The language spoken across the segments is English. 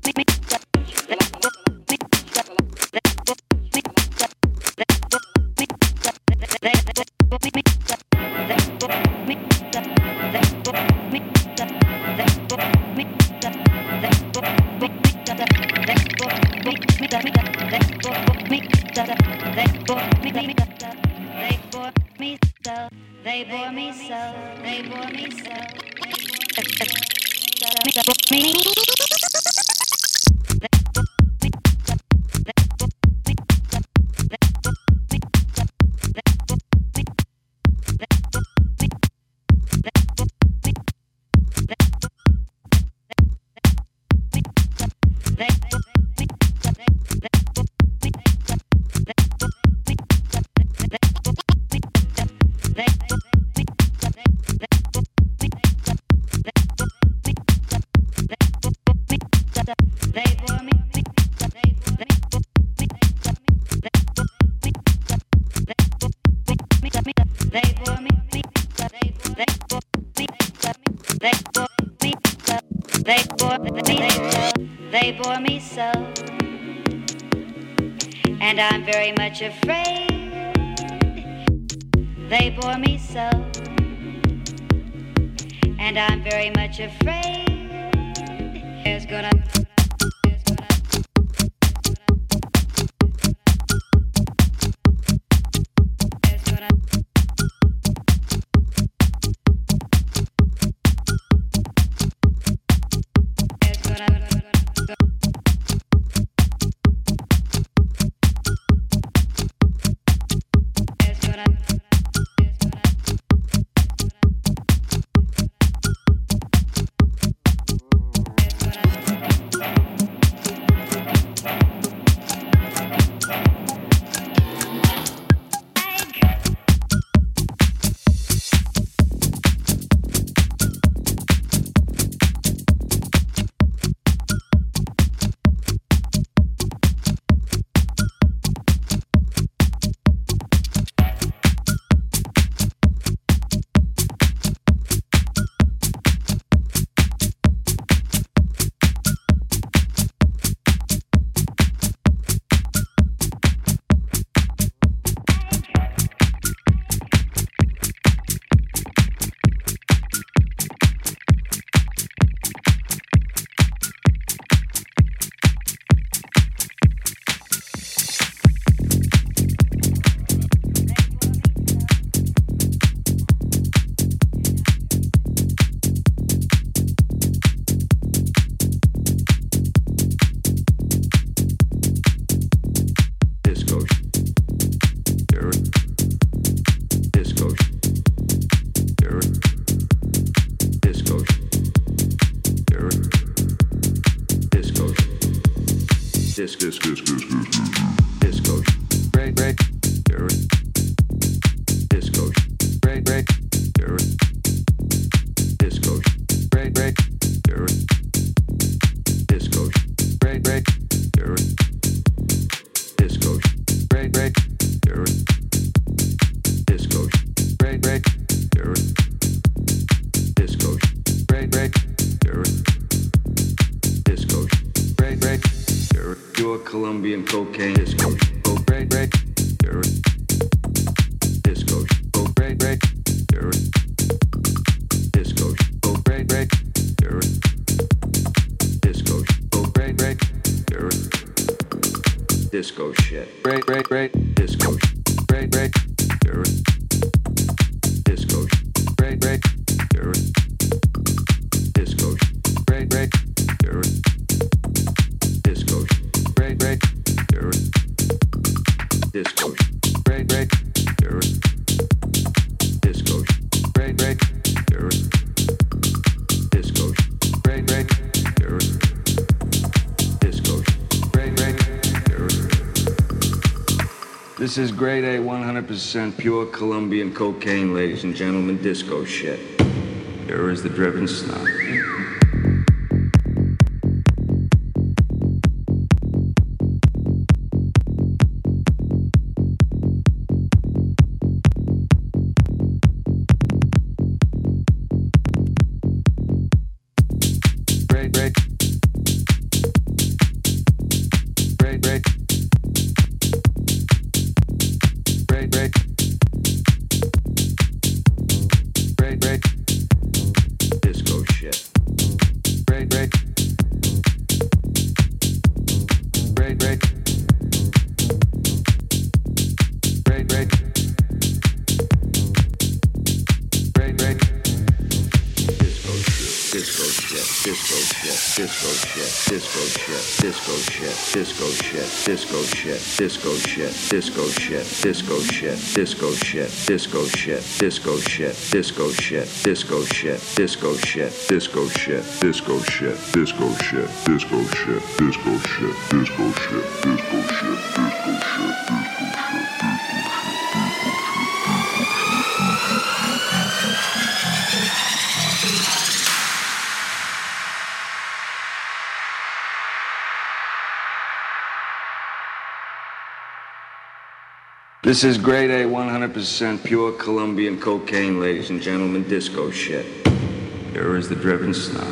Boom. am very much afraid they bore me so. And I'm very much afraid there's gonna yes yes yes yes disc. This is grade A, 100% pure Colombian cocaine, ladies and gentlemen, disco shit. Here is the driven snob. Shit, disco shit, disco shit, disco shit, disco shit, disco shit, disco shit, disco shit, disco shit, disco shit, disco shit, disco shit, disco shit, disco shit, disco shit, disco shit, disco shit, disco This is grade A, 100% pure Colombian cocaine, ladies and gentlemen, disco shit. Here is the driven snob.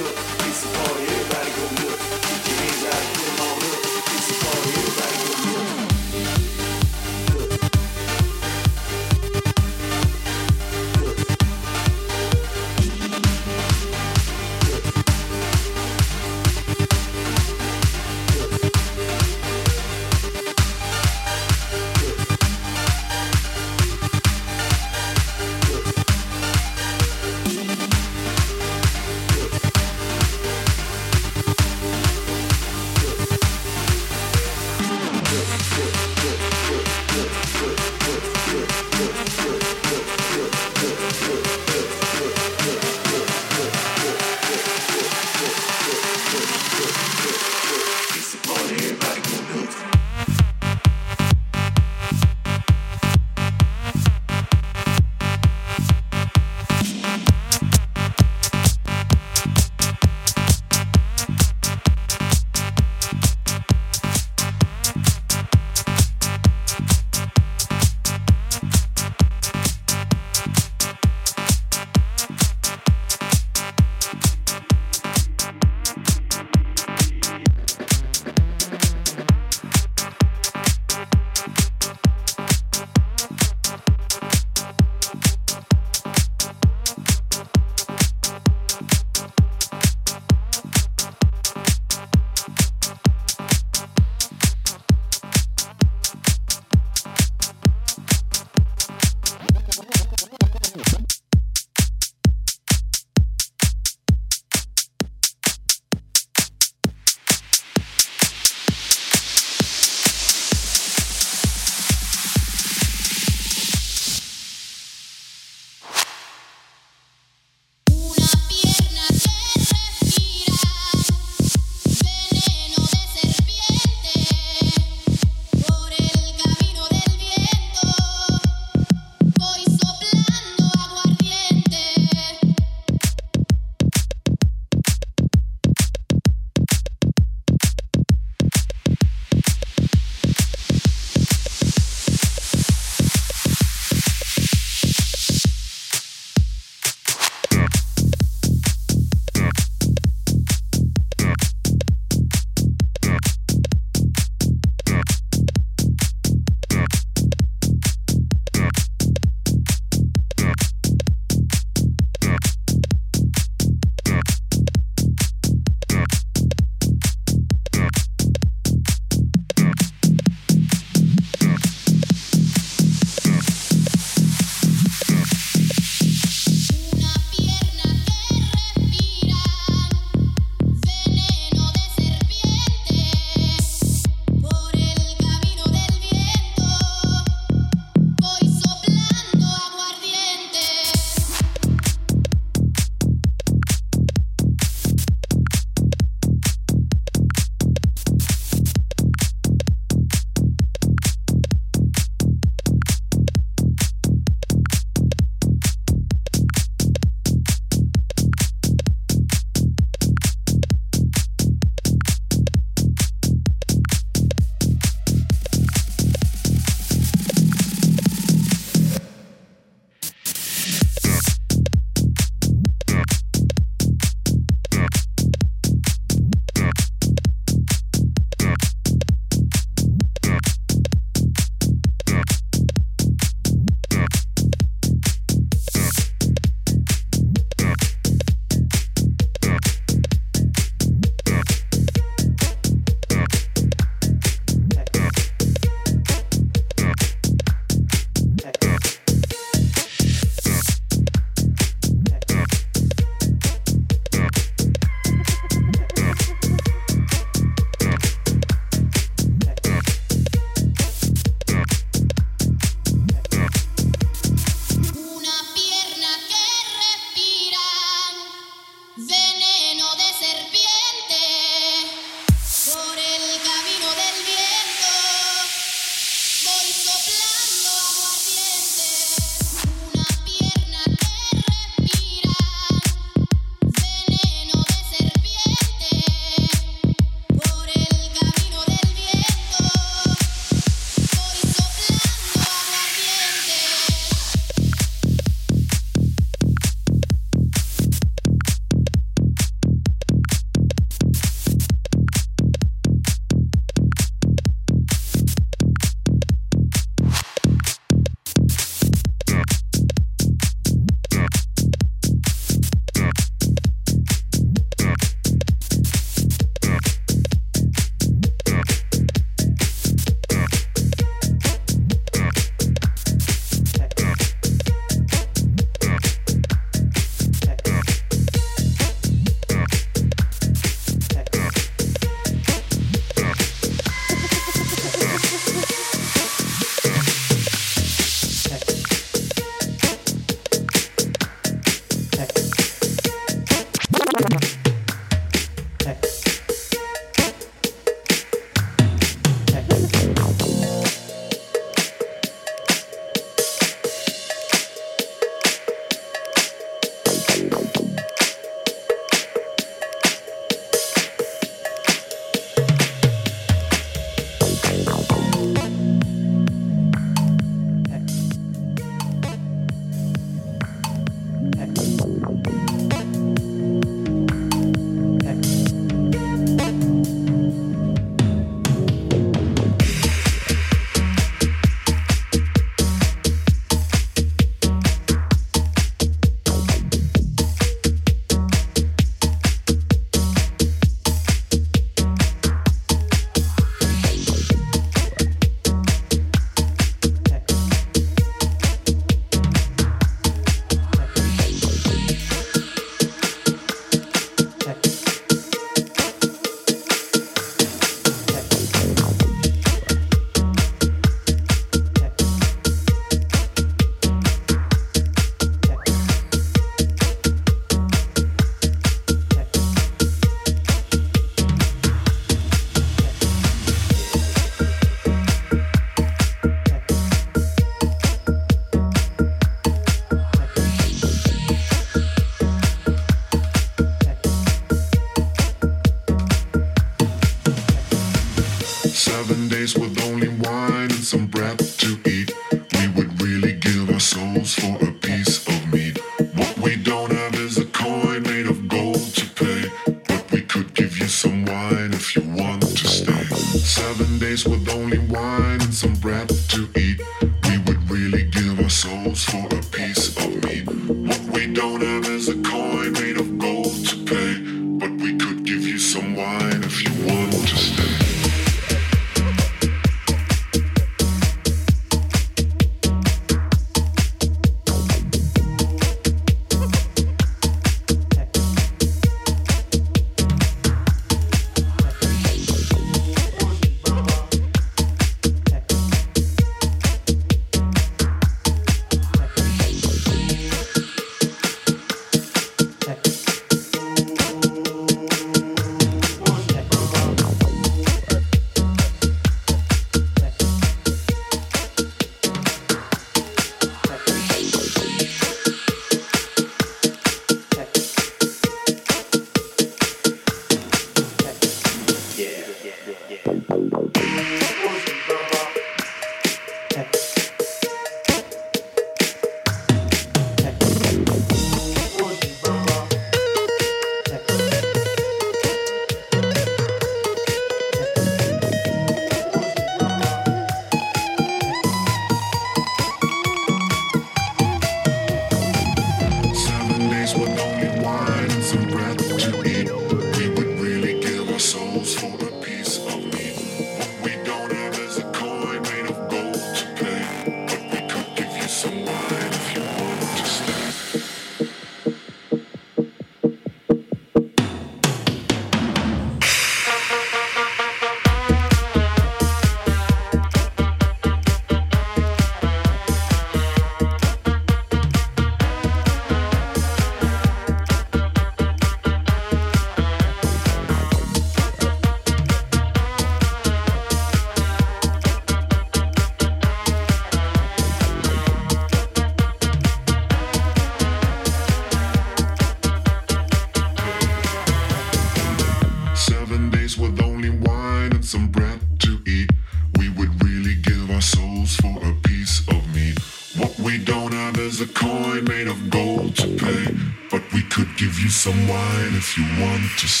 Of